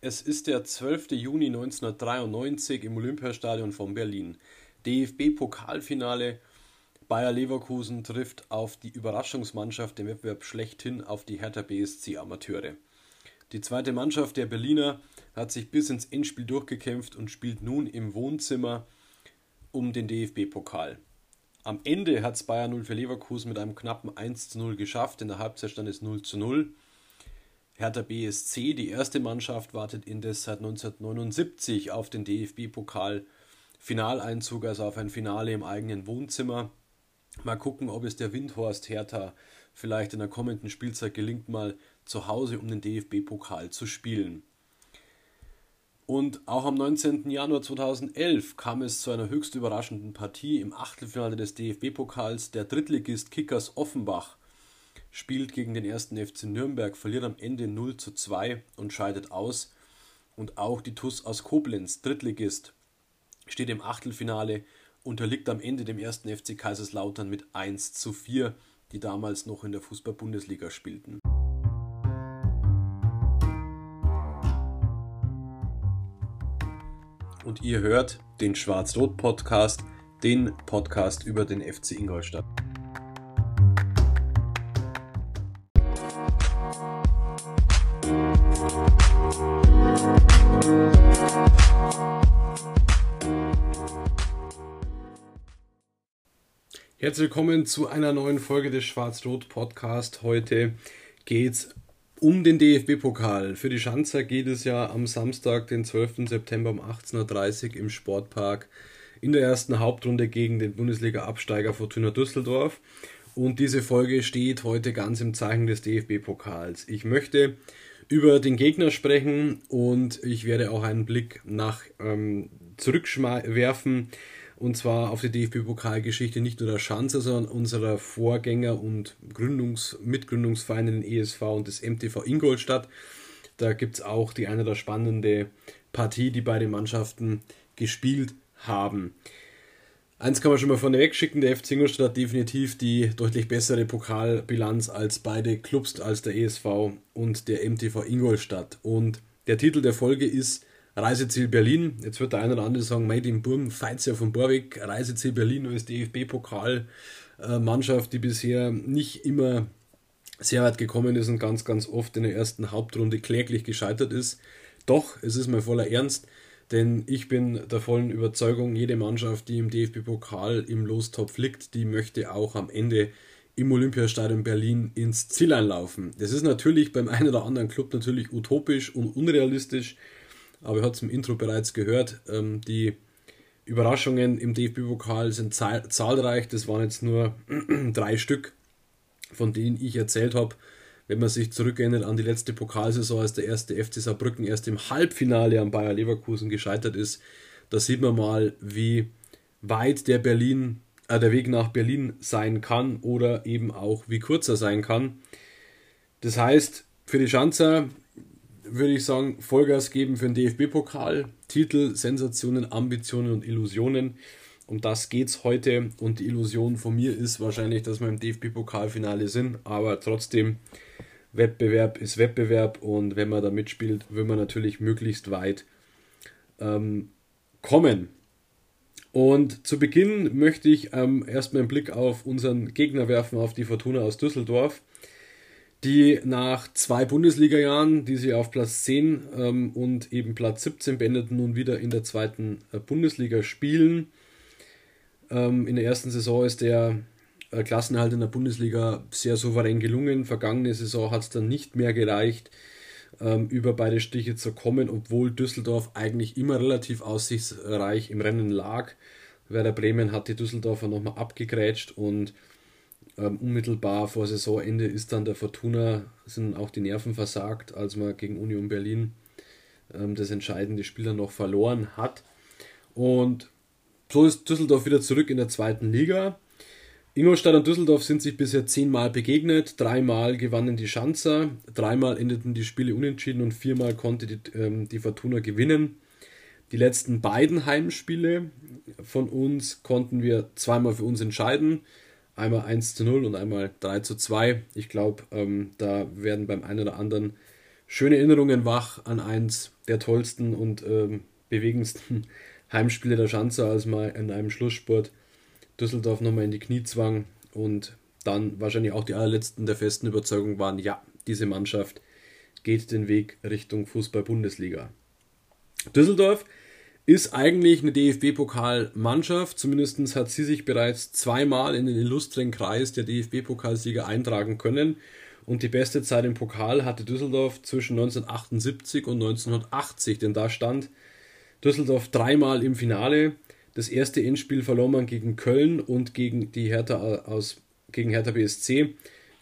Es ist der 12. Juni 1993 im Olympiastadion von Berlin. DFB-Pokalfinale. Bayer Leverkusen trifft auf die Überraschungsmannschaft im Wettbewerb schlechthin auf die Hertha BSC Amateure. Die zweite Mannschaft der Berliner hat sich bis ins Endspiel durchgekämpft und spielt nun im Wohnzimmer um den DFB-Pokal. Am Ende hat es Bayern 0 für Leverkusen mit einem knappen 1 zu 0 geschafft. In der Halbzeit stand es 0 zu 0. Hertha BSC, die erste Mannschaft, wartet indes seit 1979 auf den DFB-Pokal-Finaleinzug, also auf ein Finale im eigenen Wohnzimmer. Mal gucken, ob es der Windhorst Hertha vielleicht in der kommenden Spielzeit gelingt, mal zu Hause um den DFB-Pokal zu spielen. Und auch am 19. Januar 2011 kam es zu einer höchst überraschenden Partie im Achtelfinale des DFB-Pokals. Der Drittligist Kickers Offenbach spielt gegen den ersten FC Nürnberg, verliert am Ende 0 zu 2 und scheidet aus. Und auch die TUS aus Koblenz, Drittligist, steht im Achtelfinale, unterliegt am Ende dem ersten FC Kaiserslautern mit 1 zu 4, die damals noch in der Fußball-Bundesliga spielten. Und ihr hört den Schwarz-Rot-Podcast, den Podcast über den FC Ingolstadt. Herzlich willkommen zu einer neuen Folge des Schwarz-Rot Podcast. Heute geht es um den DFB-Pokal. Für die Schanzer geht es ja am Samstag, den 12. September um 18.30 Uhr im Sportpark in der ersten Hauptrunde gegen den Bundesliga-Absteiger Fortuna Düsseldorf. Und diese Folge steht heute ganz im Zeichen des DFB-Pokals. Ich möchte über den Gegner sprechen und ich werde auch einen Blick nach ähm, zurückwerfen und zwar auf die DFB-Pokalgeschichte nicht nur der Schanze, sondern unserer Vorgänger und Gründungs Mitgründungsvereine, den ESV und das MTV Ingolstadt. Da gibt es auch die eine der spannende Partie, die beide Mannschaften gespielt haben. Eins kann man schon mal vorneweg schicken, der FC Ingolstadt hat definitiv die deutlich bessere Pokalbilanz als beide Clubs, als der ESV und der MTV Ingolstadt. Und der Titel der Folge ist Reiseziel Berlin. Jetzt wird der eine oder andere sagen, Made in Burm, ja von Borweg. Reiseziel Berlin als DFB-Pokalmannschaft, die bisher nicht immer sehr weit gekommen ist und ganz, ganz oft in der ersten Hauptrunde kläglich gescheitert ist. Doch, es ist mir voller Ernst, denn ich bin der vollen Überzeugung, jede Mannschaft, die im DFB-Pokal im Lostopf liegt, die möchte auch am Ende im Olympiastadion Berlin ins Ziel einlaufen. Das ist natürlich beim einen oder anderen Club natürlich utopisch und unrealistisch, aber ihr habt es im Intro bereits gehört, ähm, die Überraschungen im DFB-Pokal sind zahlreich. Das waren jetzt nur drei Stück, von denen ich erzählt habe. Wenn man sich zurückerinnert an die letzte Pokalsaison, als der erste FC Saarbrücken erst im Halbfinale am Bayer Leverkusen gescheitert ist, da sieht man mal, wie weit der Berlin, äh, der Weg nach Berlin sein kann oder eben auch wie kurz er sein kann. Das heißt, für die Schanzer würde ich sagen, Vollgas geben für den DFB-Pokal. Titel, Sensationen, Ambitionen und Illusionen. Um das geht es heute. Und die Illusion von mir ist wahrscheinlich, dass wir im DFB-Pokalfinale sind. Aber trotzdem, Wettbewerb ist Wettbewerb. Und wenn man da mitspielt, will man natürlich möglichst weit ähm, kommen. Und zu Beginn möchte ich ähm, erstmal einen Blick auf unseren Gegner werfen, auf die Fortuna aus Düsseldorf die nach zwei Bundesliga-Jahren, die sie auf Platz 10 ähm, und eben Platz 17 beendeten, nun wieder in der zweiten äh, Bundesliga spielen. Ähm, in der ersten Saison ist der äh, Klassenerhalt in der Bundesliga sehr souverän gelungen. Vergangene Saison hat es dann nicht mehr gereicht, ähm, über beide Stiche zu kommen, obwohl Düsseldorf eigentlich immer relativ aussichtsreich im Rennen lag. Werder Bremen hat die Düsseldorfer nochmal abgegrätscht und ähm, unmittelbar vor Saisonende ist dann der Fortuna, sind auch die Nerven versagt, als man gegen Union Berlin ähm, das entscheidende Spiel dann noch verloren hat. Und so ist Düsseldorf wieder zurück in der zweiten Liga. Ingolstadt und Düsseldorf sind sich bisher zehnmal begegnet, dreimal gewannen die Schanzer, dreimal endeten die Spiele unentschieden und viermal konnte die, ähm, die Fortuna gewinnen. Die letzten beiden Heimspiele von uns konnten wir zweimal für uns entscheiden. Einmal 1 zu 0 und einmal 3 zu 2. Ich glaube, ähm, da werden beim einen oder anderen schöne Erinnerungen wach an eins der tollsten und ähm, bewegendsten Heimspiele der Schanze, als mal in einem Schlusssport Düsseldorf nochmal in die Knie zwang und dann wahrscheinlich auch die allerletzten der festen Überzeugung waren, ja, diese Mannschaft geht den Weg Richtung Fußball-Bundesliga. Düsseldorf ist eigentlich eine DFB-Pokal-Mannschaft. Zumindest hat sie sich bereits zweimal in den illustren Kreis der DFB-Pokalsieger eintragen können. Und die beste Zeit im Pokal hatte Düsseldorf zwischen 1978 und 1980, denn da stand Düsseldorf dreimal im Finale. Das erste Endspiel verlor man gegen Köln und gegen die Hertha aus gegen Hertha BSC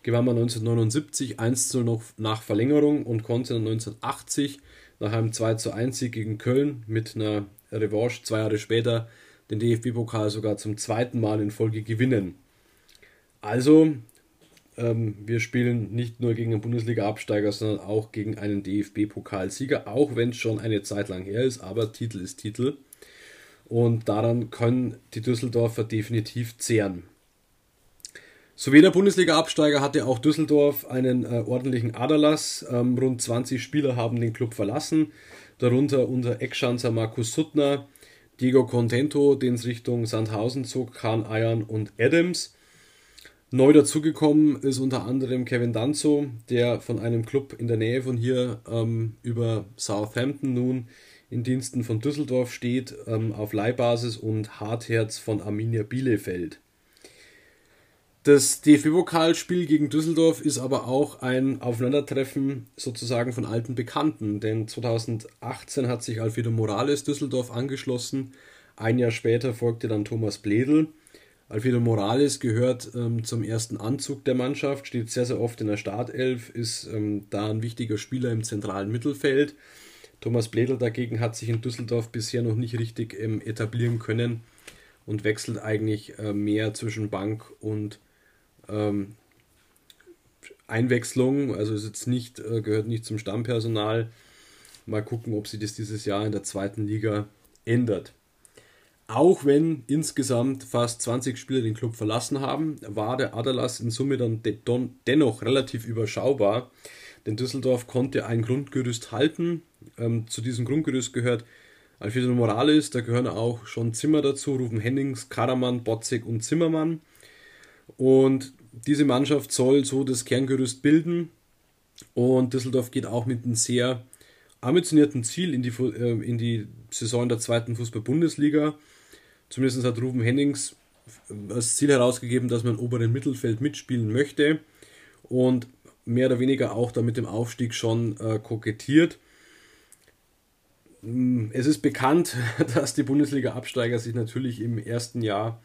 gewann man 1979 1 zu 0 nach Verlängerung und konnte 1980 nach einem 2 zu 1 Sieg gegen Köln mit einer Revanche zwei Jahre später den DFB-Pokal sogar zum zweiten Mal in Folge gewinnen. Also, ähm, wir spielen nicht nur gegen einen Bundesliga-Absteiger, sondern auch gegen einen DFB-Pokalsieger, auch wenn es schon eine Zeit lang her ist, aber Titel ist Titel. Und daran können die Düsseldorfer definitiv zehren. So wie der Bundesliga-Absteiger hatte auch Düsseldorf einen äh, ordentlichen Aderlass. Ähm, rund 20 Spieler haben den Club verlassen, darunter unter Eckschanzer Markus Suttner, Diego Contento, den es Richtung Sandhausen zog, Kahn Eiern und Adams. Neu dazugekommen ist unter anderem Kevin Danzo, der von einem Club in der Nähe von hier ähm, über Southampton nun in Diensten von Düsseldorf steht, ähm, auf Leihbasis und Hartherz von Arminia Bielefeld. Das DFB-Pokalspiel gegen Düsseldorf ist aber auch ein Aufeinandertreffen sozusagen von alten Bekannten, denn 2018 hat sich Alfredo Morales Düsseldorf angeschlossen. Ein Jahr später folgte dann Thomas Bledel. Alfredo Morales gehört ähm, zum ersten Anzug der Mannschaft, steht sehr, sehr oft in der Startelf, ist ähm, da ein wichtiger Spieler im zentralen Mittelfeld. Thomas Bledel dagegen hat sich in Düsseldorf bisher noch nicht richtig ähm, etablieren können und wechselt eigentlich äh, mehr zwischen Bank und ähm, Einwechslung, also ist jetzt nicht, äh, gehört nicht zum Stammpersonal. Mal gucken, ob sich das dieses Jahr in der zweiten Liga ändert. Auch wenn insgesamt fast 20 Spieler den Club verlassen haben, war der Adalas in Summe dann dennoch relativ überschaubar, denn Düsseldorf konnte ein Grundgerüst halten. Ähm, zu diesem Grundgerüst gehört Alfredo Morales, da gehören auch schon Zimmer dazu, Rufen Hennings, Karaman, Botzek und Zimmermann. Und diese Mannschaft soll so das Kerngerüst bilden. Und Düsseldorf geht auch mit einem sehr ambitionierten Ziel in die, äh, in die Saison der zweiten Fußball-Bundesliga. Zumindest hat Ruben Hennings als Ziel herausgegeben, dass man im oberen Mittelfeld mitspielen möchte und mehr oder weniger auch da mit dem Aufstieg schon äh, kokettiert. Es ist bekannt, dass die Bundesliga-Absteiger sich natürlich im ersten Jahr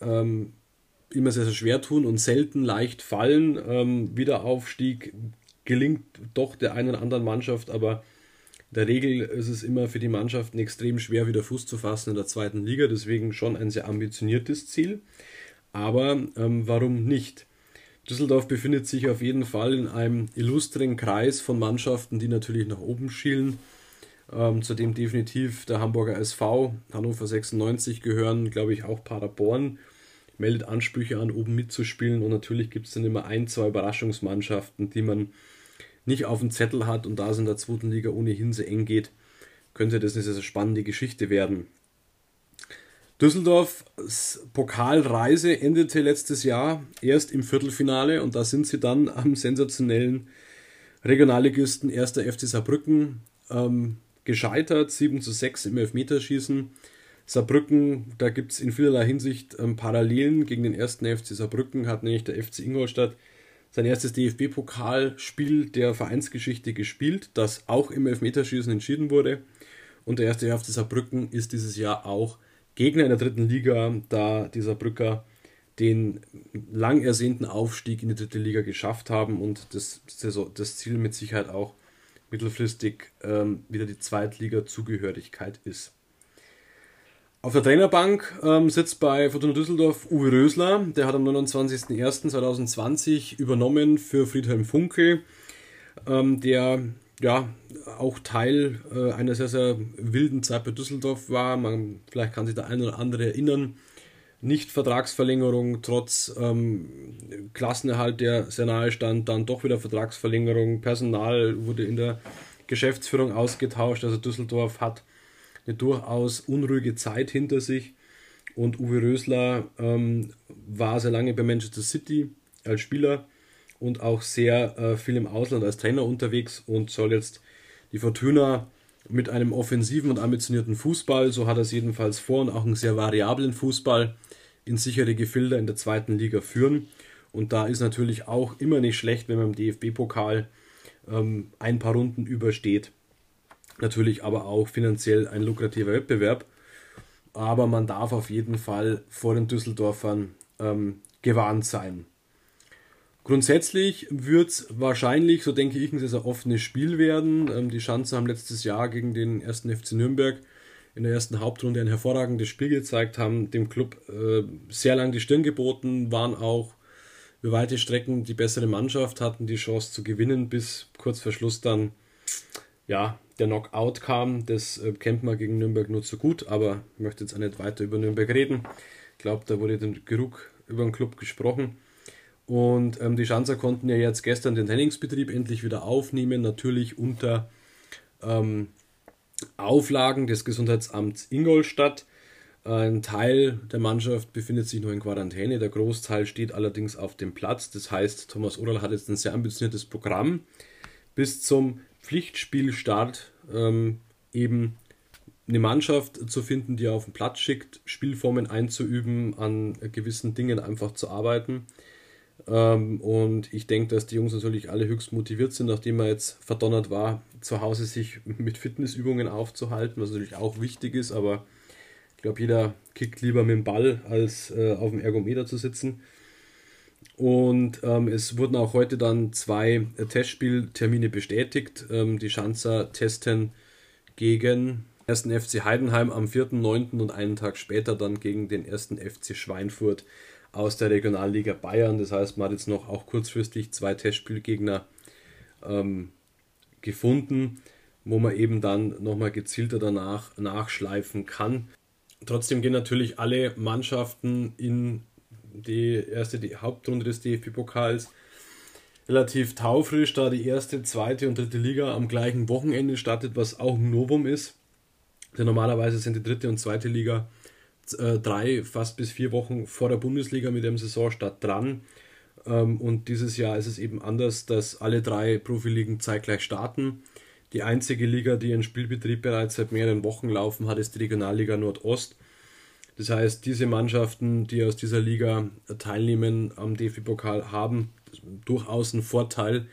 ähm, immer sehr, sehr schwer tun und selten leicht fallen. Ähm, Wiederaufstieg gelingt doch der einen oder anderen Mannschaft, aber in der Regel ist es immer für die Mannschaften extrem schwer, wieder Fuß zu fassen in der zweiten Liga. Deswegen schon ein sehr ambitioniertes Ziel. Aber ähm, warum nicht? Düsseldorf befindet sich auf jeden Fall in einem illustren Kreis von Mannschaften, die natürlich nach oben schielen. Ähm, zu dem definitiv der Hamburger SV, Hannover 96 gehören, glaube ich, auch Paderborn meldet Ansprüche an, oben mitzuspielen. Und natürlich gibt es dann immer ein, zwei Überraschungsmannschaften, die man nicht auf dem Zettel hat. Und da es in der zweiten Liga ohnehin sehr eng geht, könnte das eine sehr, sehr spannende Geschichte werden. Düsseldorfs Pokalreise endete letztes Jahr erst im Viertelfinale und da sind sie dann am sensationellen Regionalligisten 1. FC Saarbrücken ähm, gescheitert, 7 zu 6 im Elfmeterschießen. Saarbrücken, da gibt es in vielerlei Hinsicht ähm, Parallelen. Gegen den ersten FC Saarbrücken hat nämlich der FC Ingolstadt sein erstes DFB-Pokalspiel der Vereinsgeschichte gespielt, das auch im Elfmeterschießen entschieden wurde. Und der erste FC Saarbrücken ist dieses Jahr auch Gegner in der dritten Liga, da die Saarbrücker den lang ersehnten Aufstieg in die dritte Liga geschafft haben und das, das Ziel mit Sicherheit auch mittelfristig ähm, wieder die Zweitliga-Zugehörigkeit ist. Auf der Trainerbank ähm, sitzt bei Fortuna Düsseldorf Uwe Rösler. Der hat am 29.01.2020 übernommen für Friedhelm Funkel, ähm, der ja auch Teil äh, einer sehr, sehr wilden Zeit bei Düsseldorf war. Man, vielleicht kann sich der eine oder andere erinnern. Nicht-Vertragsverlängerung, trotz ähm, Klassenerhalt, der sehr nahe stand, dann doch wieder Vertragsverlängerung. Personal wurde in der Geschäftsführung ausgetauscht. Also Düsseldorf hat eine durchaus unruhige Zeit hinter sich. Und Uwe Rösler ähm, war sehr lange bei Manchester City als Spieler und auch sehr äh, viel im Ausland als Trainer unterwegs und soll jetzt die Fortuna mit einem offensiven und ambitionierten Fußball, so hat er es jedenfalls vor, und auch einen sehr variablen Fußball in sichere Gefilde in der zweiten Liga führen. Und da ist natürlich auch immer nicht schlecht, wenn man im DFB-Pokal ähm, ein paar Runden übersteht. Natürlich aber auch finanziell ein lukrativer Wettbewerb. Aber man darf auf jeden Fall vor den Düsseldorfern ähm, gewarnt sein. Grundsätzlich wird es wahrscheinlich, so denke ich, ein sehr offenes Spiel werden. Ähm, die Schanze haben letztes Jahr gegen den ersten FC Nürnberg in der ersten Hauptrunde ein hervorragendes Spiel gezeigt, haben dem Club äh, sehr lang die Stirn geboten, waren auch über weite Strecken die bessere Mannschaft, hatten die Chance zu gewinnen, bis kurz vor Schluss dann ja, der Knockout kam. Das äh, kennt man gegen Nürnberg nur zu gut, aber ich möchte jetzt auch nicht weiter über Nürnberg reden. Ich glaube, da wurde genug über den Club gesprochen. Und ähm, die Schanzer konnten ja jetzt gestern den Trainingsbetrieb endlich wieder aufnehmen, natürlich unter ähm, Auflagen des Gesundheitsamts Ingolstadt. Ein Teil der Mannschaft befindet sich noch in Quarantäne, der Großteil steht allerdings auf dem Platz. Das heißt, Thomas Oral hat jetzt ein sehr ambitioniertes Programm bis zum Pflichtspielstart ähm, eben eine Mannschaft zu finden, die auf den Platz schickt, Spielformen einzuüben, an gewissen Dingen einfach zu arbeiten. Ähm, und ich denke, dass die Jungs natürlich alle höchst motiviert sind, nachdem er jetzt verdonnert war, zu Hause sich mit Fitnessübungen aufzuhalten, was natürlich auch wichtig ist, aber ich glaube, jeder kickt lieber mit dem Ball, als äh, auf dem Ergometer zu sitzen. Und ähm, es wurden auch heute dann zwei äh, Testspieltermine bestätigt. Ähm, die Schanzer testen gegen 1. FC Heidenheim am 4.9. und einen Tag später dann gegen den 1. FC Schweinfurt aus der Regionalliga Bayern. Das heißt, man hat jetzt noch auch kurzfristig zwei Testspielgegner ähm, gefunden, wo man eben dann nochmal gezielter danach nachschleifen kann. Trotzdem gehen natürlich alle Mannschaften in die erste die Hauptrunde des DFB-Pokals relativ taufrisch, da die erste, zweite und dritte Liga am gleichen Wochenende startet, was auch ein Novum ist. Denn normalerweise sind die dritte und zweite Liga äh, drei, fast bis vier Wochen vor der Bundesliga mit dem Saisonstart dran. Ähm, und dieses Jahr ist es eben anders, dass alle drei Profiligen zeitgleich starten. Die einzige Liga, die ihren Spielbetrieb bereits seit mehreren Wochen laufen hat, ist die Regionalliga Nordost. Das heißt, diese Mannschaften, die aus dieser Liga teilnehmen am DFB-Pokal, haben durchaus einen Vorteil,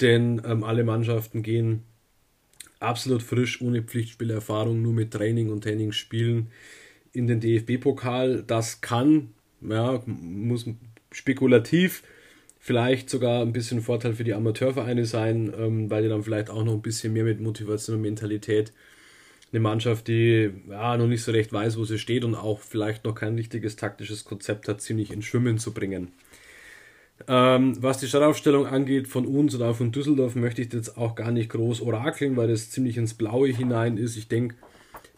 denn ähm, alle Mannschaften gehen absolut frisch, ohne Pflichtspielerfahrung, nur mit Training und Trainingsspielen in den DFB-Pokal. Das kann, ja, muss spekulativ vielleicht sogar ein bisschen Vorteil für die Amateurvereine sein, ähm, weil die dann vielleicht auch noch ein bisschen mehr mit Motivation und Mentalität eine Mannschaft, die ja, noch nicht so recht weiß, wo sie steht und auch vielleicht noch kein richtiges taktisches Konzept hat, ziemlich ins Schwimmen zu bringen. Ähm, was die Startaufstellung angeht von uns oder von Düsseldorf, möchte ich jetzt auch gar nicht groß orakeln, weil das ziemlich ins Blaue hinein ist. Ich denke,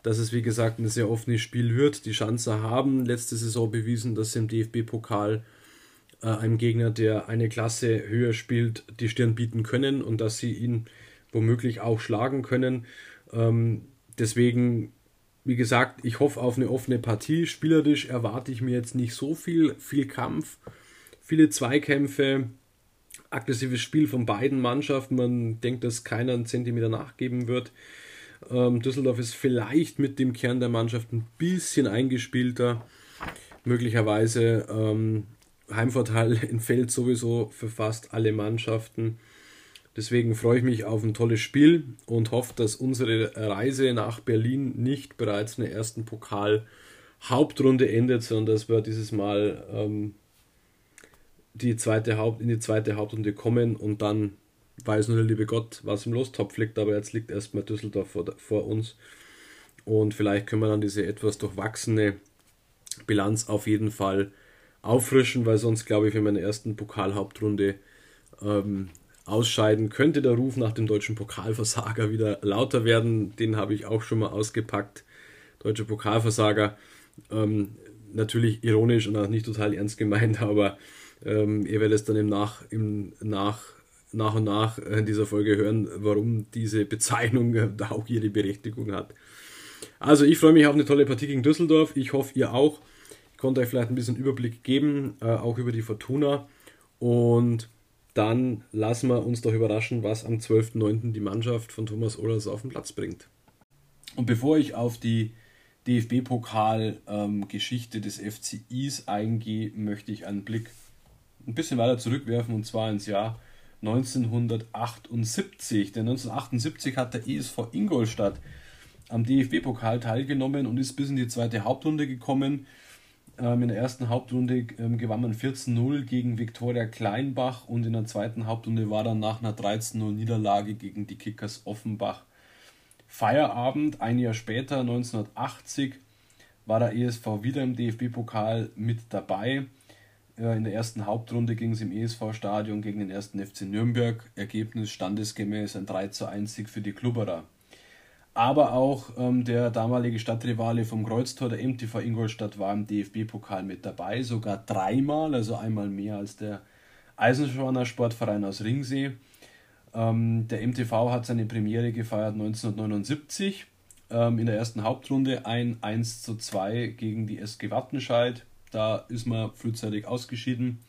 dass es wie gesagt ein sehr offenes Spiel wird. Die Schanzer haben letzte Saison bewiesen, dass sie im DFB-Pokal äh, einem Gegner, der eine Klasse höher spielt, die Stirn bieten können und dass sie ihn womöglich auch schlagen können. Ähm, deswegen, wie gesagt, ich hoffe auf eine offene Partie. Spielerisch erwarte ich mir jetzt nicht so viel, viel Kampf, viele Zweikämpfe, aggressives Spiel von beiden Mannschaften. Man denkt, dass keiner einen Zentimeter nachgeben wird. Ähm, Düsseldorf ist vielleicht mit dem Kern der Mannschaft ein bisschen eingespielter. Möglicherweise ähm, Heimvorteil entfällt sowieso für fast alle Mannschaften. Deswegen freue ich mich auf ein tolles Spiel und hoffe, dass unsere Reise nach Berlin nicht bereits in der ersten Pokal-Hauptrunde endet, sondern dass wir dieses Mal ähm, die zweite Haupt, in die zweite Hauptrunde kommen und dann weiß nur der liebe Gott, was im Lostopf liegt, aber jetzt liegt erstmal Düsseldorf vor, vor uns. Und vielleicht können wir dann diese etwas durchwachsene Bilanz auf jeden Fall auffrischen, weil sonst glaube ich, wir in der ersten Pokalhauptrunde ähm, ausscheiden, könnte der Ruf nach dem deutschen Pokalversager wieder lauter werden. Den habe ich auch schon mal ausgepackt. Deutscher Pokalversager. Ähm, natürlich ironisch und auch nicht total ernst gemeint, aber ähm, ihr werdet es dann im Nach, im Nach, nach und nach in dieser Folge hören, warum diese Bezeichnung da auch ihre Berechtigung hat. Also ich freue mich auf eine tolle Partie gegen Düsseldorf. Ich hoffe, ihr auch. Ich konnte euch vielleicht ein bisschen Überblick geben, äh, auch über die Fortuna. Und dann lassen wir uns doch überraschen, was am 12.09. die Mannschaft von Thomas Ohlers auf den Platz bringt. Und bevor ich auf die DFB-Pokal-Geschichte ähm, des FCIs eingehe, möchte ich einen Blick ein bisschen weiter zurückwerfen und zwar ins Jahr 1978. Denn 1978 hat der ESV Ingolstadt am DFB-Pokal teilgenommen und ist bis in die zweite Hauptrunde gekommen. Ähm, in der ersten Hauptrunde ähm, gewann man 14-0 gegen Viktoria Kleinbach und in der zweiten Hauptrunde war dann nach einer 13-0 Niederlage gegen die Kickers Offenbach Feierabend. Ein Jahr später, 1980, war der ESV wieder im DFB-Pokal mit dabei. Äh, in der ersten Hauptrunde ging es im ESV-Stadion gegen den ersten FC Nürnberg. Ergebnis standesgemäß ein 3 zu 1 Sieg für die Klubberer. Aber auch ähm, der damalige Stadtrivale vom Kreuztor, der MTV Ingolstadt, war im DFB-Pokal mit dabei, sogar dreimal, also einmal mehr als der Eisenschwaner Sportverein aus Ringsee. Ähm, der MTV hat seine Premiere gefeiert 1979 ähm, in der ersten Hauptrunde ein 1 zu 2 gegen die SG Wattenscheid. Da ist man frühzeitig ausgeschieden.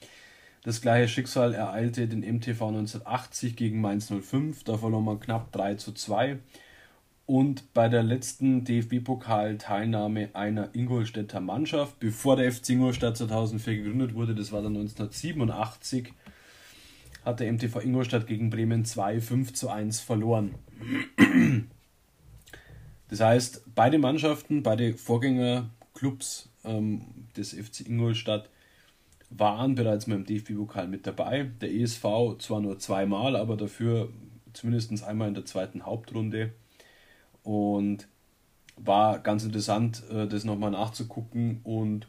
Das gleiche Schicksal ereilte den MTV 1980 gegen Mainz 05. Da verlor man knapp 3 zu 2. Und bei der letzten DFB-Pokal-Teilnahme einer Ingolstädter Mannschaft, bevor der FC Ingolstadt 2004 gegründet wurde, das war dann 1987, hat der MTV Ingolstadt gegen Bremen 2 5 zu 1 verloren. Das heißt, beide Mannschaften, beide Vorgängerclubs ähm, des FC Ingolstadt waren bereits mal im DFB-Pokal mit dabei. Der ESV zwar nur zweimal, aber dafür zumindest einmal in der zweiten Hauptrunde. Und war ganz interessant, äh, das nochmal nachzugucken. Und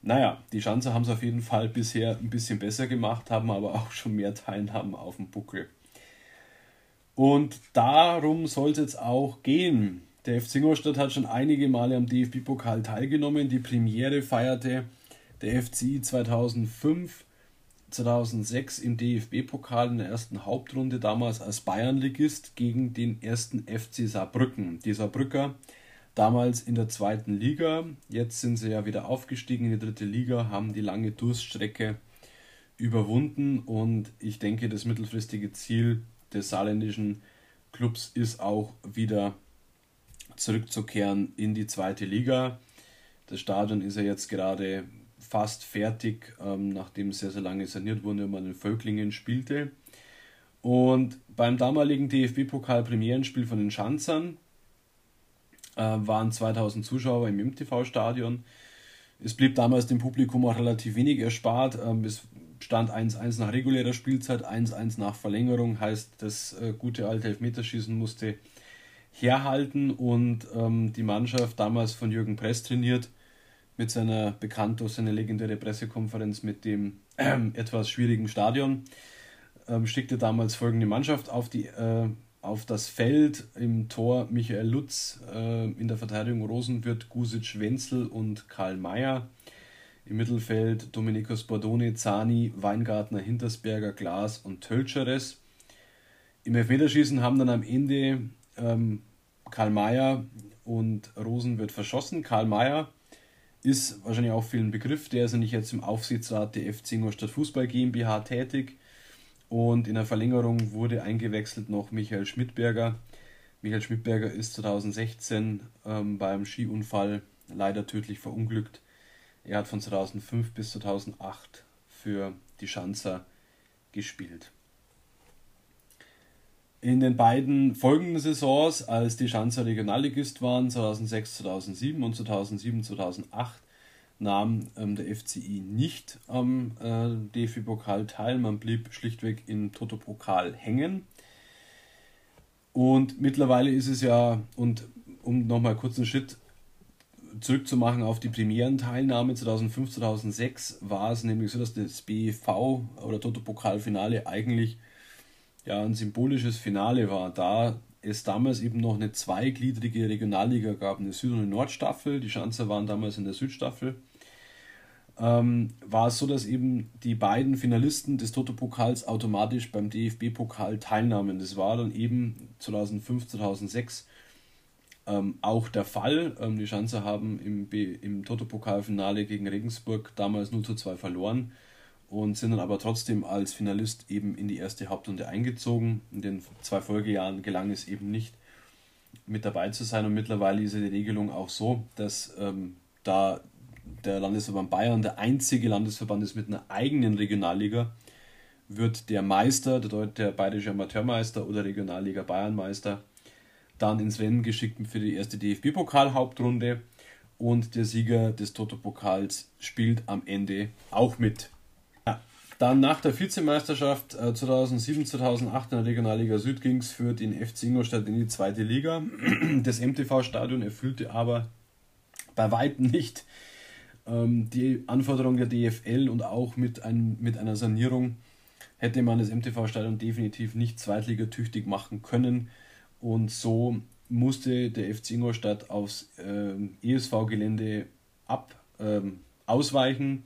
naja, die Schanzer haben es auf jeden Fall bisher ein bisschen besser gemacht, haben aber auch schon mehr Teilnahmen auf dem Buckel. Und darum soll es jetzt auch gehen. Der FC Ingolstadt hat schon einige Male am DFB-Pokal teilgenommen. Die Premiere feierte der FCI 2005, 2006 im DFB-Pokal in der ersten Hauptrunde, damals als Bayernligist gegen den ersten FC Saarbrücken. Die Saarbrücker damals in der zweiten Liga. Jetzt sind sie ja wieder aufgestiegen in die dritte Liga, haben die lange Durststrecke überwunden und ich denke, das mittelfristige Ziel des saarländischen Clubs ist auch wieder zurückzukehren in die zweite Liga. Das Stadion ist ja jetzt gerade fast fertig, ähm, nachdem sehr, sehr lange saniert wurde und man in Völklingen spielte. Und beim damaligen DFB-Pokal-Premierenspiel von den Schanzern äh, waren 2000 Zuschauer im MTV-Stadion. Es blieb damals dem Publikum auch relativ wenig erspart. Ähm, es stand 1-1 nach regulärer Spielzeit, 1-1 nach Verlängerung, heißt, das äh, gute alte Elfmeterschießen musste herhalten und ähm, die Mannschaft, damals von Jürgen Press trainiert, mit seiner bekannt durch seine legendäre Pressekonferenz mit dem äh, etwas schwierigen Stadion, ähm, schickte damals folgende Mannschaft auf die äh, auf das Feld im Tor Michael Lutz, äh, in der Verteidigung Rosenwirt, Gusic, Wenzel und Karl Mayer. Im Mittelfeld Domenikus Bordone, Zani, Weingartner, Hintersberger, Glas und Tölscheres. Im Elfmeterschießen haben dann am Ende ähm, Karl Mayer und Rosenwirt verschossen. Karl Mayer ist wahrscheinlich auch vielen Begriff, der ist nämlich jetzt im Aufsichtsrat der FC Ingolstadt Fußball GmbH tätig und in der Verlängerung wurde eingewechselt noch Michael Schmidberger. Michael Schmidberger ist 2016 ähm, beim Skiunfall leider tödlich verunglückt. Er hat von 2005 bis 2008 für die Schanzer gespielt. In den beiden folgenden Saisons, als die Schanzer Regionalligist waren, 2006, 2007 und 2007, 2008, nahm ähm, der FCI nicht am äh, DFB-Pokal teil. Man blieb schlichtweg im Toto-Pokal hängen. Und mittlerweile ist es ja, und um nochmal kurz einen Schritt zurückzumachen auf die Premierenteilnahme 2005, 2006, war es nämlich so, dass das BV oder Toto-Pokal-Finale eigentlich ja, ein symbolisches Finale war, da es damals eben noch eine zweigliedrige Regionalliga gab, eine Süd- und eine Nordstaffel. Die Schanzer waren damals in der Südstaffel ähm, war es so, dass eben die beiden Finalisten des Toto-Pokals automatisch beim DFB-Pokal teilnahmen. Das war dann eben 2005, 2006 ähm, auch der Fall. Ähm, die Schanzer haben im, im Toto-Pokalfinale gegen Regensburg damals 0 zu 2 verloren und sind dann aber trotzdem als Finalist eben in die erste Hauptrunde eingezogen. In den zwei Folgejahren gelang es eben nicht, mit dabei zu sein und mittlerweile ist ja die Regelung auch so, dass ähm, da der Landesverband Bayern der einzige Landesverband ist mit einer eigenen Regionalliga, wird der Meister, der, der bayerische Amateurmeister oder Regionalliga Bayernmeister, dann ins Rennen geschickt für die erste DFB-Pokal-Hauptrunde und der Sieger des Toto-Pokals spielt am Ende auch mit. Dann nach der Vizemeisterschaft 2007, äh, 2008 in der Regionalliga Süd ging es für den FC Ingolstadt in die zweite Liga. Das MTV-Stadion erfüllte aber bei weitem nicht ähm, die Anforderungen der DFL und auch mit, einem, mit einer Sanierung hätte man das MTV-Stadion definitiv nicht zweitligatüchtig machen können. Und so musste der FC Ingolstadt aufs ähm, ESV-Gelände ab, ähm, ausweichen.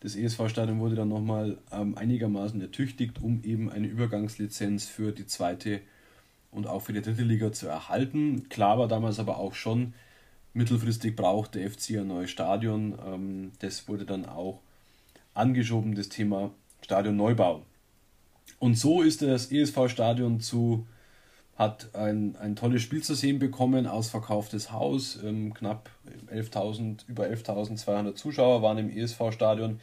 Das ESV-Stadion wurde dann nochmal ähm, einigermaßen ertüchtigt, um eben eine Übergangslizenz für die zweite und auch für die dritte Liga zu erhalten. Klar war damals aber auch schon, mittelfristig braucht der FC ein neues Stadion. Ähm, das wurde dann auch angeschoben, das Thema Stadionneubau. Und so ist das ESV-Stadion zu hat ein, ein tolles Spiel zu sehen bekommen, ausverkauftes Haus, ähm, knapp 11.000, über 11.200 Zuschauer waren im ESV-Stadion,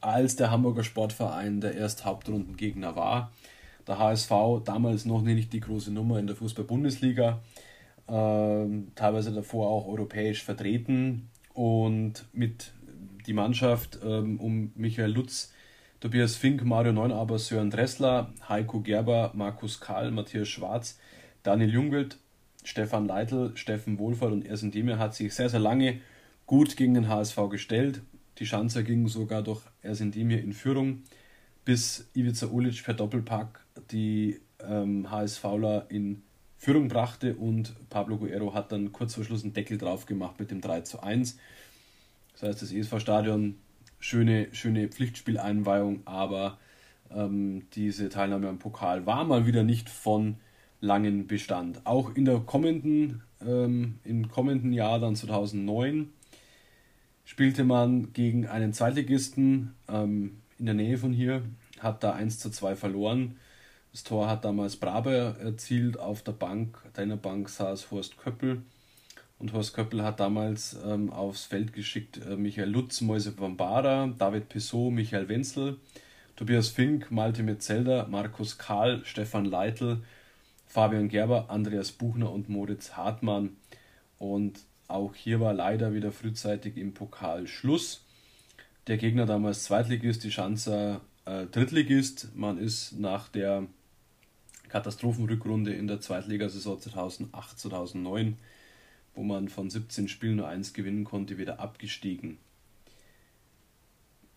als der Hamburger Sportverein der erste Hauptrundengegner war. Der HSV, damals noch nicht die große Nummer in der Fußball-Bundesliga, ähm, teilweise davor auch europäisch vertreten und mit die Mannschaft ähm, um Michael Lutz, Tobias Fink, Mario Neunaber, Sören Dressler, Heiko Gerber, Markus Kahl, Matthias Schwarz, Daniel Jungwild, Stefan Leitl, Steffen Wohlfahrt und Ersen Demir hat sich sehr, sehr lange gut gegen den HSV gestellt. Die Schanzer gingen sogar durch Ersin Demir in Führung, bis Ivica Ulic per Doppelpack die ähm, HSVler in Führung brachte und Pablo Guerrero hat dann kurz vor Schluss einen Deckel drauf gemacht mit dem 3 zu 1. Das heißt, das ESV-Stadion, schöne, schöne Pflichtspieleinweihung, aber ähm, diese Teilnahme am Pokal war mal wieder nicht von langen Bestand. Auch in der kommenden, ähm, im kommenden Jahr, dann 2009, spielte man gegen einen Zweitligisten ähm, in der Nähe von hier, hat da 1 zu 2 verloren. Das Tor hat damals Braber erzielt, auf der Bank, deiner Bank saß Horst Köppel. Und Horst Köppel hat damals ähm, aufs Feld geschickt äh, Michael Lutz, Moise Bambara, David Pissot, Michael Wenzel, Tobias Fink, Malte Metzelder, Markus Kahl, Stefan Leitl, Fabian Gerber, Andreas Buchner und Moritz Hartmann. Und auch hier war leider wieder frühzeitig im Pokal Schluss. Der Gegner damals Zweitligist, die Schanzer äh, Drittligist. Man ist nach der Katastrophenrückrunde in der Zweitligasaison 2008, 2009, wo man von 17 Spielen nur eins gewinnen konnte, wieder abgestiegen.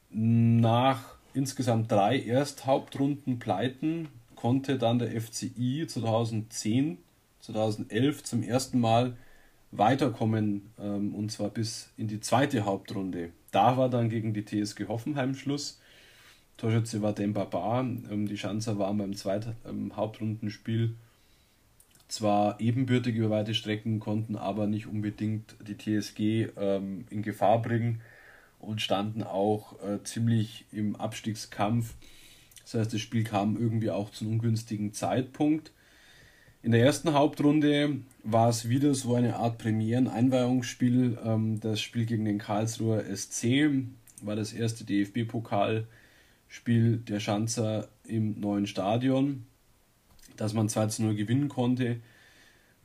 Nach insgesamt drei Ersthauptrunden-Pleiten konnte dann der FCI 2010, 2011 zum ersten Mal weiterkommen ähm, und zwar bis in die zweite Hauptrunde. Da war dann gegen die TSG Hoffenheim Schluss. Torschütze war Demba Bar. Ähm, die Schanzer waren beim zweiten ähm, Hauptrundenspiel zwar ebenbürtig über weite Strecken, konnten aber nicht unbedingt die TSG ähm, in Gefahr bringen und standen auch äh, ziemlich im Abstiegskampf. Das heißt, das Spiel kam irgendwie auch zu einem ungünstigen Zeitpunkt. In der ersten Hauptrunde war es wieder so eine Art Premieren-Einweihungsspiel. Ähm, das Spiel gegen den Karlsruher SC war das erste DFB-Pokalspiel der Schanzer im neuen Stadion, das man 2 zu 0 gewinnen konnte.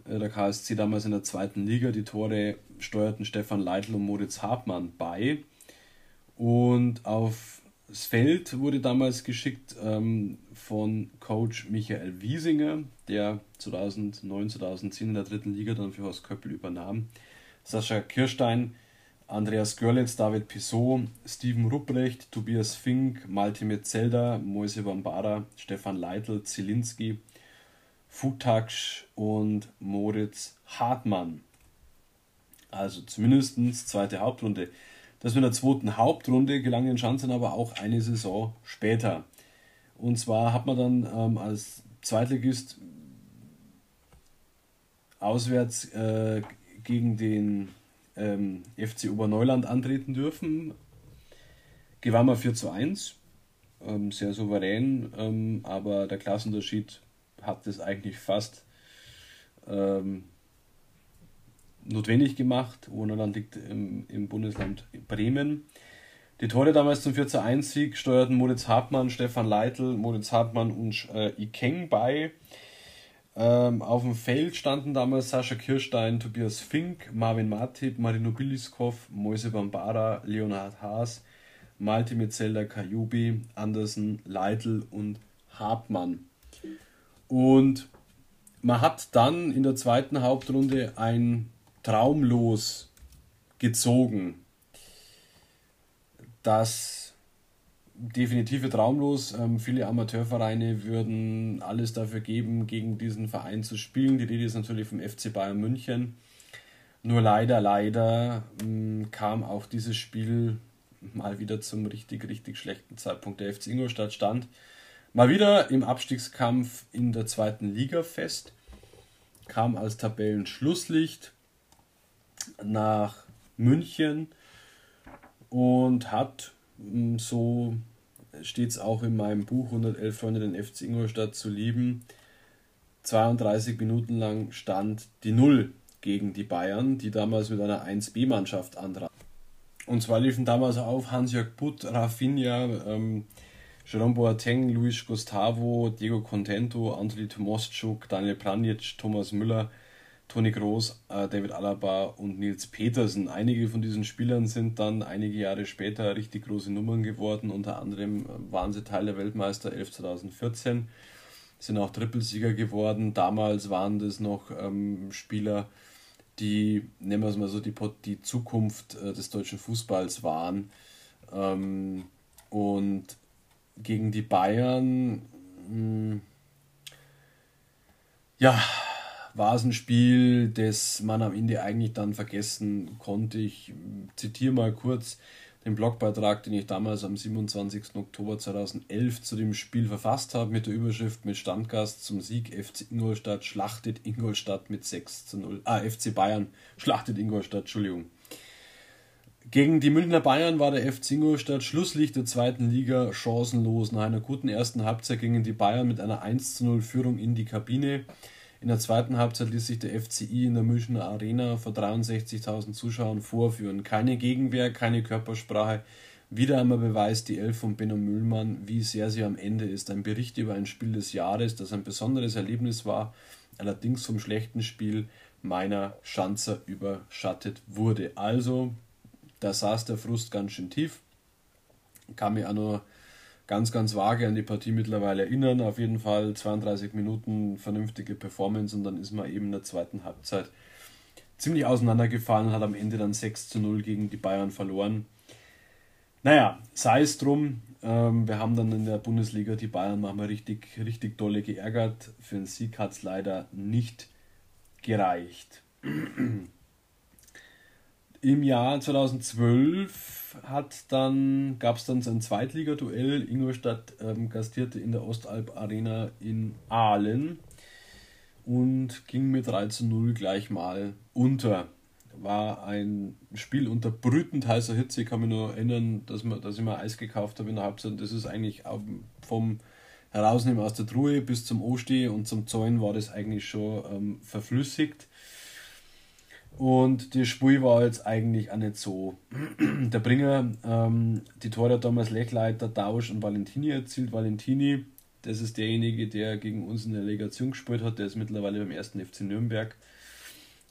Äh, der KSC damals in der zweiten Liga. Die Tore steuerten Stefan Leitl und Moritz Hartmann bei. Und auf das Feld wurde damals geschickt ähm, von Coach Michael Wiesinger, der 2009, 2010 in der dritten Liga dann für Horst Köppel übernahm. Sascha Kirstein, Andreas Görlitz, David Pissot, Steven Rupprecht, Tobias Fink, Malte Metzelder, Moise Bambara, Stefan Leitl, Zielinski, Futaksch und Moritz Hartmann. Also zumindest zweite Hauptrunde. Das mit der zweiten Hauptrunde gelang den Schanzen aber auch eine Saison später. Und zwar hat man dann ähm, als Zweitligist auswärts äh, gegen den ähm, FC Oberneuland antreten dürfen. Gewann man 4 zu 1, ähm, sehr souverän, ähm, aber der Klassenunterschied hat das eigentlich fast ähm, notwendig gemacht. Oberneuland liegt im, im Bundesland Bremen. Die Tore damals zum 4 zu 1 Sieg steuerten Moritz Hartmann, Stefan Leitl, Moritz Hartmann und äh, Ikeng bei. Ähm, auf dem Feld standen damals Sascha Kirstein, Tobias Fink, Marvin Matip, Marino Biliskov, Moise Bambara, Leonhard Haas, Malte Metzelder, Kajubi, Andersen, Leitl und Hartmann. Und man hat dann in der zweiten Hauptrunde ein Traumlos gezogen. Das definitive traumlos. Ähm, viele Amateurvereine würden alles dafür geben, gegen diesen Verein zu spielen. Die Rede ist natürlich vom FC Bayern München. Nur leider, leider ähm, kam auch dieses Spiel mal wieder zum richtig, richtig schlechten Zeitpunkt. Der FC Ingolstadt stand mal wieder im Abstiegskampf in der zweiten Liga fest, kam als Tabellenschlusslicht nach München und hat Mm, so steht es auch in meinem Buch 111 Freunde den FC Ingolstadt zu lieben. 32 Minuten lang stand die Null gegen die Bayern, die damals mit einer 1B-Mannschaft antraten. Und zwar liefen damals auf Hans-Jörg Butt, Rafinha, ähm, Jerome Boateng, Luis Gustavo, Diego Contento, Anthony Tomoschuk, Daniel Pranjic, Thomas Müller, Toni Groß, äh, David Alaba und Nils Petersen. Einige von diesen Spielern sind dann einige Jahre später richtig große Nummern geworden. Unter anderem äh, waren sie Teil der Weltmeister 11 2014, sind auch Trippelsieger geworden. Damals waren das noch ähm, Spieler, die, nehmen wir es mal so, die, die Zukunft äh, des deutschen Fußballs waren. Ähm, und gegen die Bayern, mh, hm, ja, war es ein Spiel, das man am Ende eigentlich dann vergessen konnte. Ich zitiere mal kurz den Blogbeitrag, den ich damals am 27. Oktober 2011 zu dem Spiel verfasst habe, mit der Überschrift mit Standgast zum Sieg FC Ingolstadt schlachtet Ingolstadt mit 6 zu 0. Ah, FC Bayern schlachtet Ingolstadt, Entschuldigung. Gegen die Münchner Bayern war der FC Ingolstadt Schlusslicht der zweiten Liga chancenlos. Nach einer guten ersten Halbzeit gingen die Bayern mit einer 1 zu 0 Führung in die Kabine. In der zweiten Halbzeit ließ sich der FCI in der Münchner Arena vor 63.000 Zuschauern vorführen. Keine Gegenwehr, keine Körpersprache. Wieder einmal beweist die Elf von Benno Müllmann, wie sehr sie am Ende ist. Ein Bericht über ein Spiel des Jahres, das ein besonderes Erlebnis war, allerdings vom schlechten Spiel meiner Schanzer überschattet wurde. Also, da saß der Frust ganz schön tief. Kann mir auch nur ganz, ganz vage an die Partie mittlerweile erinnern. Auf jeden Fall 32 Minuten vernünftige Performance und dann ist man eben in der zweiten Halbzeit ziemlich auseinandergefallen und hat am Ende dann 6 zu 0 gegen die Bayern verloren. Naja, sei es drum. Ähm, wir haben dann in der Bundesliga die Bayern manchmal richtig, richtig dolle geärgert. Für einen Sieg hat es leider nicht gereicht. Im Jahr 2012 hat dann, gab es dann sein Zweitligaduell. Ingolstadt ähm, gastierte in der Ostalb Arena in Aalen und ging mit 3 zu 0 gleich mal unter. War ein Spiel unter brütend heißer Hitze. Ich kann mich nur erinnern, dass, man, dass ich mal Eis gekauft habe in der Halbzeit. Das ist eigentlich vom Herausnehmen aus der Truhe bis zum Osti und zum Zäunen war das eigentlich schon ähm, verflüssigt. Und die Spiel war jetzt eigentlich auch nicht so. Der Bringer, ähm, die Tore hat damals Lechleiter, Dausch und Valentini erzielt. Valentini, das ist derjenige, der gegen uns in der Legation gespielt hat, der ist mittlerweile beim ersten FC Nürnberg.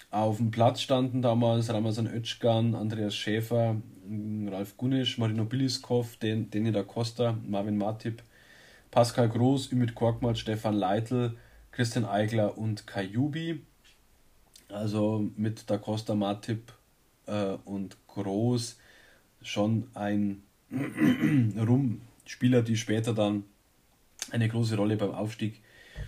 Auf dem Platz standen damals Ramazan Özcan, Andreas Schäfer, Ralf Gunisch, Marino Biliskov, Danny da Costa, Marvin Matip, Pascal Groß, Ümit Korkmaz, Stefan Leitl, Christian Eigler und Kajubi. Also mit Da Costa Matip äh, und Groß schon ein Rum Spieler, die später dann eine große Rolle beim Aufstieg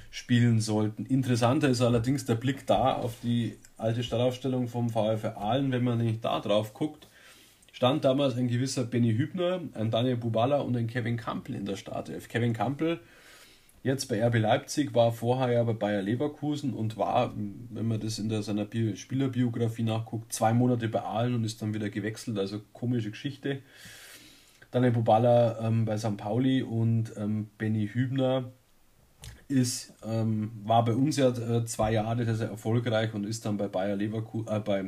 spielen sollten. Interessanter ist allerdings der Blick da auf die alte Startaufstellung vom VfR Aalen. Wenn man nicht da drauf guckt, stand damals ein gewisser Benny Hübner, ein Daniel Bubala und ein Kevin Campbell in der Startelf. Kevin Campbell jetzt bei RB Leipzig, war vorher ja bei Bayer Leverkusen und war, wenn man das in der, seiner Bi Spielerbiografie nachguckt, zwei Monate bei Aalen und ist dann wieder gewechselt, also komische Geschichte. Daniel Bubala ähm, bei St. Pauli und ähm, Benny Hübner ist, ähm, war bei uns ja äh, zwei Jahre sehr, sehr erfolgreich und ist dann bei Bayer Leverkusen, äh, bei,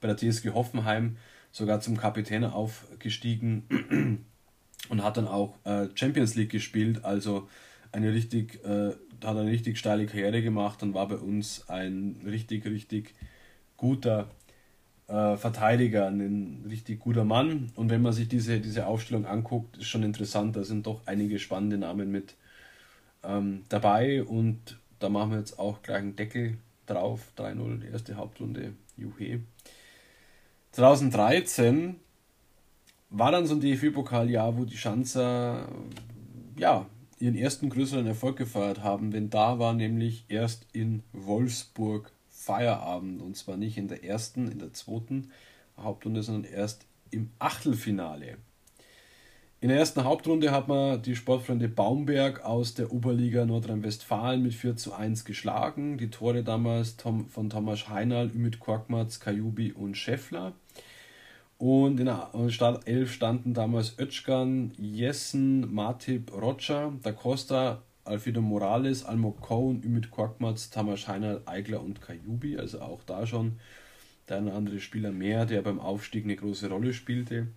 bei der TSG Hoffenheim sogar zum Kapitän aufgestiegen und hat dann auch äh, Champions League gespielt, also eine richtig, äh, hat eine richtig steile Karriere gemacht und war bei uns ein richtig, richtig guter äh, Verteidiger, ein richtig guter Mann. Und wenn man sich diese, diese Aufstellung anguckt, ist schon interessant, da sind doch einige spannende Namen mit ähm, dabei und da machen wir jetzt auch gleich einen Deckel drauf. 3-0, die erste Hauptrunde, Juhe. 2013 war dann so ein DFB-Pokaljahr, wo die Schanzer ja, ihren ersten größeren Erfolg gefeiert haben, denn da war nämlich erst in Wolfsburg Feierabend und zwar nicht in der ersten, in der zweiten Hauptrunde, sondern erst im Achtelfinale. In der ersten Hauptrunde hat man die Sportfreunde Baumberg aus der Oberliga Nordrhein-Westfalen mit 4 zu 1 geschlagen. Die Tore damals von Thomas Heinal, Ümit Korkmaz, Kajubi und Scheffler. Und in der Startelf standen damals Özcan, Jessen, Matip, Roger, Da Costa, Alfredo Morales, Almo Cohn, Ümit Korkmaz, Tamas Heinal, Eigler und Kajubi. Also auch da schon der eine andere Spieler mehr, der beim Aufstieg eine große Rolle spielte.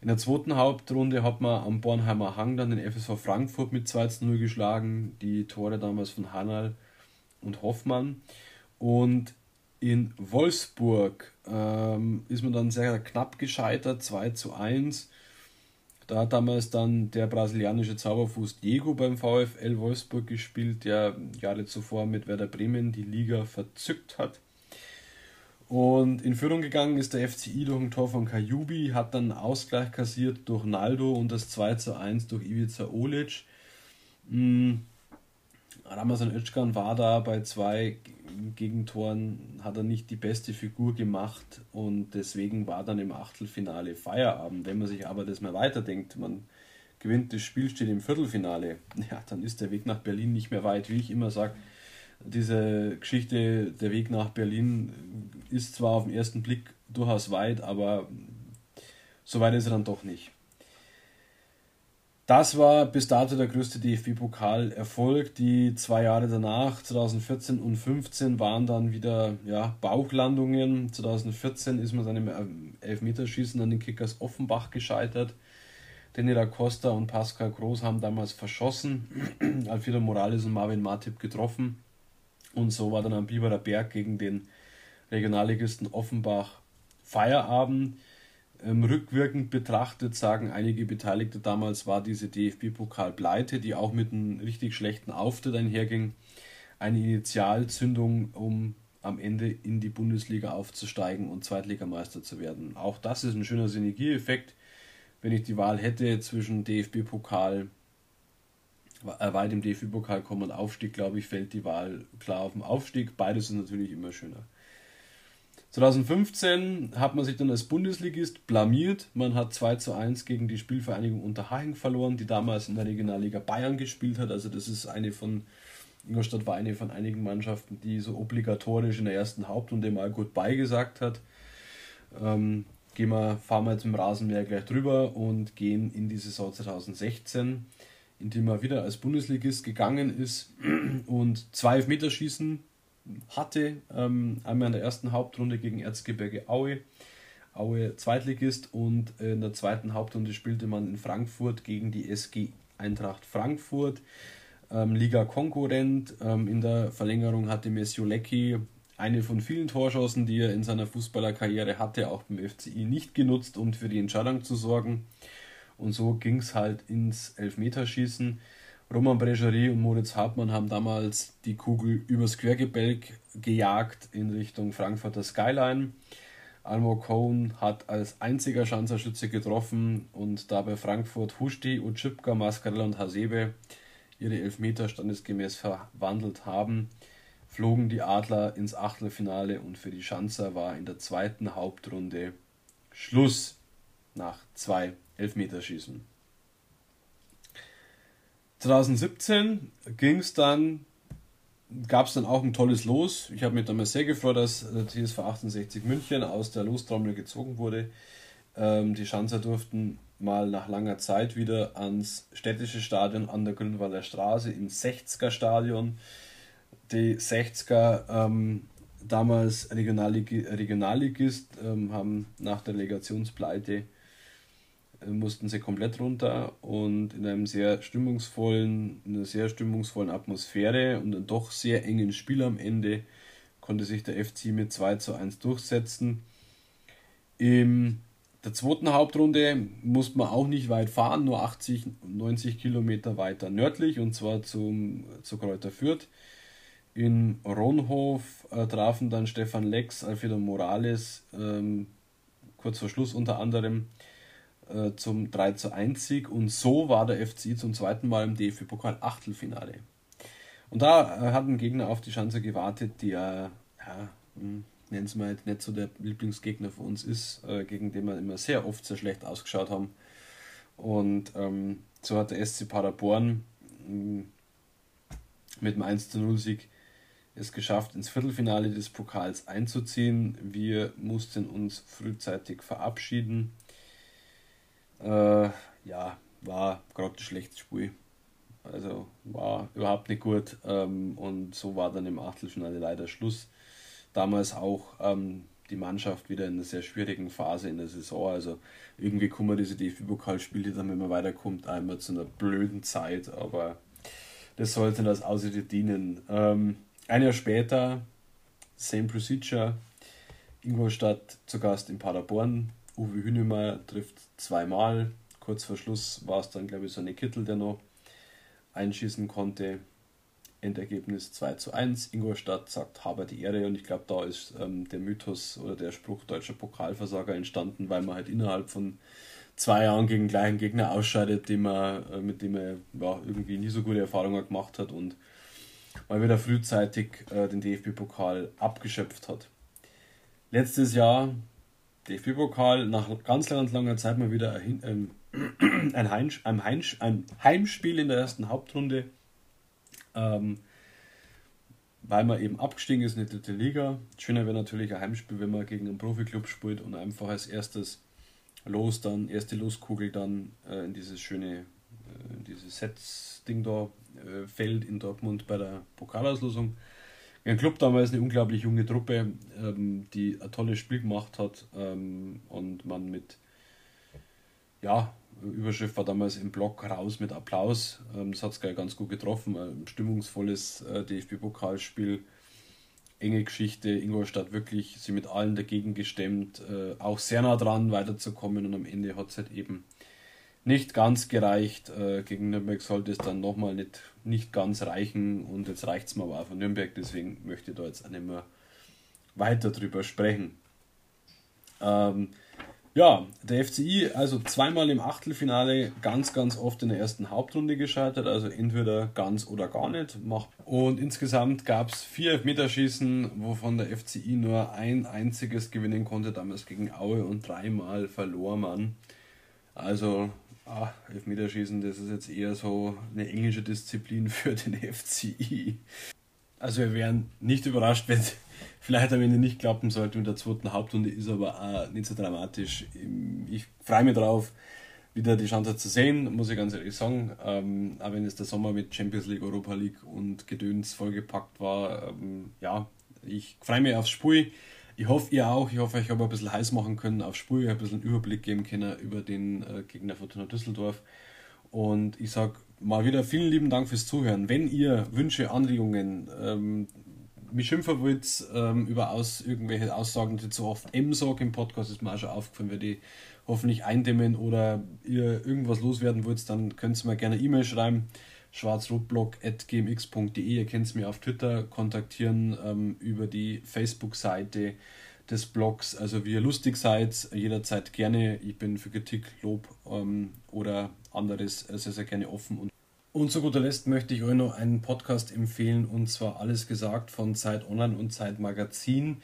In der zweiten Hauptrunde hat man am Bornheimer Hang dann den FSV Frankfurt mit 2 zu 0 geschlagen. Die Tore damals von Hanal und Hoffmann. Und in Wolfsburg ähm, ist man dann sehr knapp gescheitert, 2 zu 1. Da hat damals dann der brasilianische Zauberfuß Diego beim VfL Wolfsburg gespielt, der Jahre zuvor mit Werder Bremen die Liga verzückt hat. Und in Führung gegangen ist der FCI durch ein Tor von Kajubi, hat dann Ausgleich kassiert durch Naldo und das 2 zu 1 durch Ivica Olic. Mhm Ramazan Özcan war da bei zwei Gegentoren, hat er nicht die beste Figur gemacht und deswegen war dann im Achtelfinale Feierabend. Wenn man sich aber das mal weiterdenkt, man gewinnt das Spiel, steht im Viertelfinale, ja, dann ist der Weg nach Berlin nicht mehr weit. Wie ich immer sage, diese Geschichte, der Weg nach Berlin ist zwar auf den ersten Blick durchaus weit, aber so weit ist er dann doch nicht. Das war bis dato der größte DFB-Pokal-Erfolg. Die zwei Jahre danach, 2014 und 2015, waren dann wieder ja, Bauchlandungen. 2014 ist man dann im Elfmeterschießen an den Kickers Offenbach gescheitert. Daniela Costa und Pascal Groß haben damals verschossen. Alfredo Morales und Marvin Martip getroffen. Und so war dann am Biberer Berg gegen den Regionalligisten Offenbach Feierabend. Ähm, rückwirkend betrachtet sagen einige Beteiligte damals war diese DFB-Pokal-Pleite, die auch mit einem richtig schlechten Auftritt einherging, eine Initialzündung, um am Ende in die Bundesliga aufzusteigen und Zweitligameister zu werden. Auch das ist ein schöner Synergieeffekt. Wenn ich die Wahl hätte zwischen DFB-Pokal, äh, weit im DFB-Pokal kommen und Aufstieg, glaube ich, fällt die Wahl klar auf den Aufstieg. Beides ist natürlich immer schöner. 2015 hat man sich dann als Bundesligist blamiert. Man hat 2 zu 1 gegen die Spielvereinigung Unterhaching verloren, die damals in der Regionalliga Bayern gespielt hat. Also das ist eine von, Ingolstadt war eine von einigen Mannschaften, die so obligatorisch in der ersten Hauptrunde mal gut beigesagt hat. Ähm, gehen wir, fahren wir jetzt im Rasenmäher gleich drüber und gehen in die Saison 2016, in die man wieder als Bundesligist gegangen ist und zwei Elfmeterschießen hatte. Ähm, einmal in der ersten Hauptrunde gegen Erzgebirge Aue. Aue Zweitligist und in der zweiten Hauptrunde spielte man in Frankfurt gegen die SG Eintracht Frankfurt. Ähm, Liga-Konkurrent. Ähm, in der Verlängerung hatte Messio Lecki eine von vielen Torschancen, die er in seiner Fußballerkarriere hatte, auch beim FCI nicht genutzt, um für die Entscheidung zu sorgen. Und so ging es halt ins Elfmeterschießen. Roman Bregerie und Moritz Hartmann haben damals die Kugel übers Quergebälk gejagt in Richtung Frankfurter Skyline. Almo Cohn hat als einziger Schanzerschütze getroffen und dabei Frankfurt Husti, Utschipka, Mascarella und Hasebe ihre Elfmeter standesgemäß verwandelt haben, flogen die Adler ins Achtelfinale und für die Schanzer war in der zweiten Hauptrunde Schluss. nach zwei Elfmeterschießen. 2017 ging es dann, gab es dann auch ein tolles Los. Ich habe mich damals sehr gefreut, dass der TSV 68 München aus der Lostrommel gezogen wurde. Ähm, die Schanzer durften mal nach langer Zeit wieder ans städtische Stadion an der Grünwalder Straße im 60er Stadion. Die 60er, ähm, damals Regionallig Regionalligist, ähm, haben nach der Legationspleite mussten sie komplett runter und in einem sehr stimmungsvollen, in einer sehr stimmungsvollen Atmosphäre und einem doch sehr engen Spiel am Ende konnte sich der FC mit 2 zu 1 durchsetzen. Im der zweiten Hauptrunde musste man auch nicht weit fahren, nur 80, 90 Kilometer weiter nördlich und zwar zum, zu Kräuter Fürth. In Ronhof äh, trafen dann Stefan Lex, Alfredo Morales, ähm, kurz vor Schluss unter anderem äh, zum 3 zu 1 Sieg und so war der FC zum zweiten Mal im DFB-Pokal Achtelfinale. Und da äh, hat ein Gegner auf die Chance gewartet, der ja, hm, nennen es mal nicht so der Lieblingsgegner für uns ist, äh, gegen den wir immer sehr oft sehr schlecht ausgeschaut haben. Und ähm, so hat der SC Paderborn äh, mit dem 1 zu 0 Sieg es geschafft, ins Viertelfinale des Pokals einzuziehen. Wir mussten uns frühzeitig verabschieden. Äh, ja, war gerade ein schlechtes Spiel. Also war überhaupt nicht gut. Ähm, und so war dann im Achtelfinale leider Schluss damals auch ähm, die Mannschaft wieder in einer sehr schwierigen Phase in der Saison. Also irgendwie kommen diese DFB-Pokalspiele dann, wenn man weiterkommt, einmal zu einer blöden Zeit, aber das sollte das Ausrede dienen. Ähm, ein Jahr später, same procedure, Ingolstadt zu Gast in Paderborn. Uwe Hünemeyer trifft zweimal. Kurz vor Schluss war es dann, glaube ich, so eine Kittel, der noch einschießen konnte. Endergebnis 2 zu 1. Ingolstadt sagt Haber die Ehre und ich glaube, da ist ähm, der Mythos oder der Spruch deutscher Pokalversager entstanden, weil man halt innerhalb von zwei Jahren gegen den gleichen Gegner ausscheidet, den man, äh, mit dem er ja, irgendwie nie so gute Erfahrungen gemacht hat und mal wieder frühzeitig äh, den DFB-Pokal abgeschöpft hat. Letztes Jahr DFB-Pokal nach ganz langer, langer Zeit mal wieder ein, ähm, ein, Heimsch ein, Heimsch ein Heimspiel in der ersten Hauptrunde ähm, weil man eben abgestiegen ist in die dritte Liga. Schöner wäre natürlich ein Heimspiel, wenn man gegen einen Profiklub spielt und einfach als erstes Los dann, erste Loskugel dann äh, in dieses schöne, äh, dieses Sets-Ding da äh, fällt in Dortmund bei der Pokalauslosung. Ein Club damals eine unglaublich junge Truppe, ähm, die ein tolles Spiel gemacht hat ähm, und man mit ja, Überschrift war damals im Blog raus mit Applaus. Ähm, das hat es ganz gut getroffen. Ein stimmungsvolles äh, DFB-Pokalspiel. Enge Geschichte. Ingolstadt wirklich sie mit allen dagegen gestemmt. Äh, auch sehr nah dran weiterzukommen und am Ende hat es halt eben nicht ganz gereicht. Äh, gegen Nürnberg sollte es dann nochmal nicht, nicht ganz reichen und jetzt reicht es mir aber auch von Nürnberg. Deswegen möchte ich da jetzt auch nicht mehr weiter drüber sprechen. Ähm, ja, der FCI also zweimal im Achtelfinale, ganz, ganz oft in der ersten Hauptrunde gescheitert, also entweder ganz oder gar nicht. Und insgesamt gab es vier Elfmeterschießen, wovon der FCI nur ein einziges gewinnen konnte, damals gegen Aue und dreimal verlor man. Also ah, Elfmeterschießen, das ist jetzt eher so eine englische Disziplin für den FCI. Also wir wären nicht überrascht, wenn vielleicht am Ende nicht klappen sollte in der zweiten Hauptrunde, ist aber auch nicht so dramatisch. Ich freue mich darauf, wieder die Chance zu sehen, muss ich ganz ehrlich sagen. Ähm, auch wenn es der Sommer mit Champions League, Europa League und Gedöns vollgepackt war, ähm, ja, ich freue mich aufs Spiel. Ich hoffe, ihr auch. Ich hoffe, ich habe ein bisschen heiß machen können aufs Spiel, ein bisschen Überblick geben können über den äh, Gegner Fortuna Düsseldorf. Und ich sage mal wieder vielen lieben Dank fürs Zuhören. Wenn ihr Wünsche, Anregungen, ähm, mich schimpfen wollt ähm, über aus, irgendwelche Aussagen, die zu oft M sage im Podcast, ist mir auch schon aufgefallen, werde ich hoffentlich eindämmen oder ihr irgendwas loswerden wollt, dann könnt ihr mir gerne E-Mail schreiben schwarzrotblog.gmx.de. Ihr könnt mir auf Twitter kontaktieren ähm, über die Facebook-Seite des Blogs. Also wie ihr lustig seid, jederzeit gerne. Ich bin für Kritik, Lob ähm, oder anderes sehr, sehr gerne offen. Und, und zu guter Letzt möchte ich euch noch einen Podcast empfehlen und zwar Alles gesagt von Zeit Online und Zeit Magazin.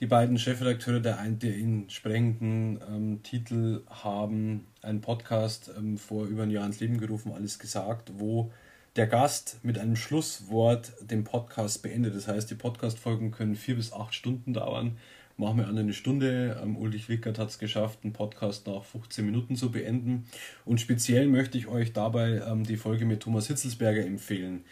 Die beiden Chefredakteure der einen entsprechenden ähm, Titel haben einen Podcast ähm, vor über ein Jahr ins Leben gerufen, alles gesagt, wo der Gast mit einem Schlusswort den Podcast beendet. Das heißt, die Podcast-Folgen können vier bis acht Stunden dauern. Machen wir an eine Stunde. Ähm, Ulrich Wickert hat es geschafft, einen Podcast nach 15 Minuten zu beenden. Und speziell möchte ich euch dabei ähm, die Folge mit Thomas Hitzelsberger empfehlen.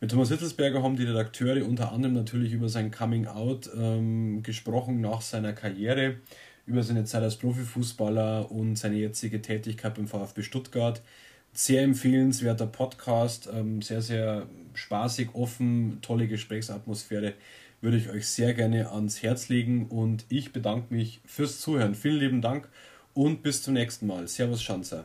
Mit Thomas Hitzelsberger haben die Redakteure unter anderem natürlich über sein Coming Out ähm, gesprochen nach seiner Karriere, über seine Zeit als Profifußballer und seine jetzige Tätigkeit beim VfB Stuttgart. Sehr empfehlenswerter Podcast, ähm, sehr, sehr spaßig, offen, tolle Gesprächsatmosphäre. Würde ich euch sehr gerne ans Herz legen und ich bedanke mich fürs Zuhören. Vielen lieben Dank und bis zum nächsten Mal. Servus, Schanzer.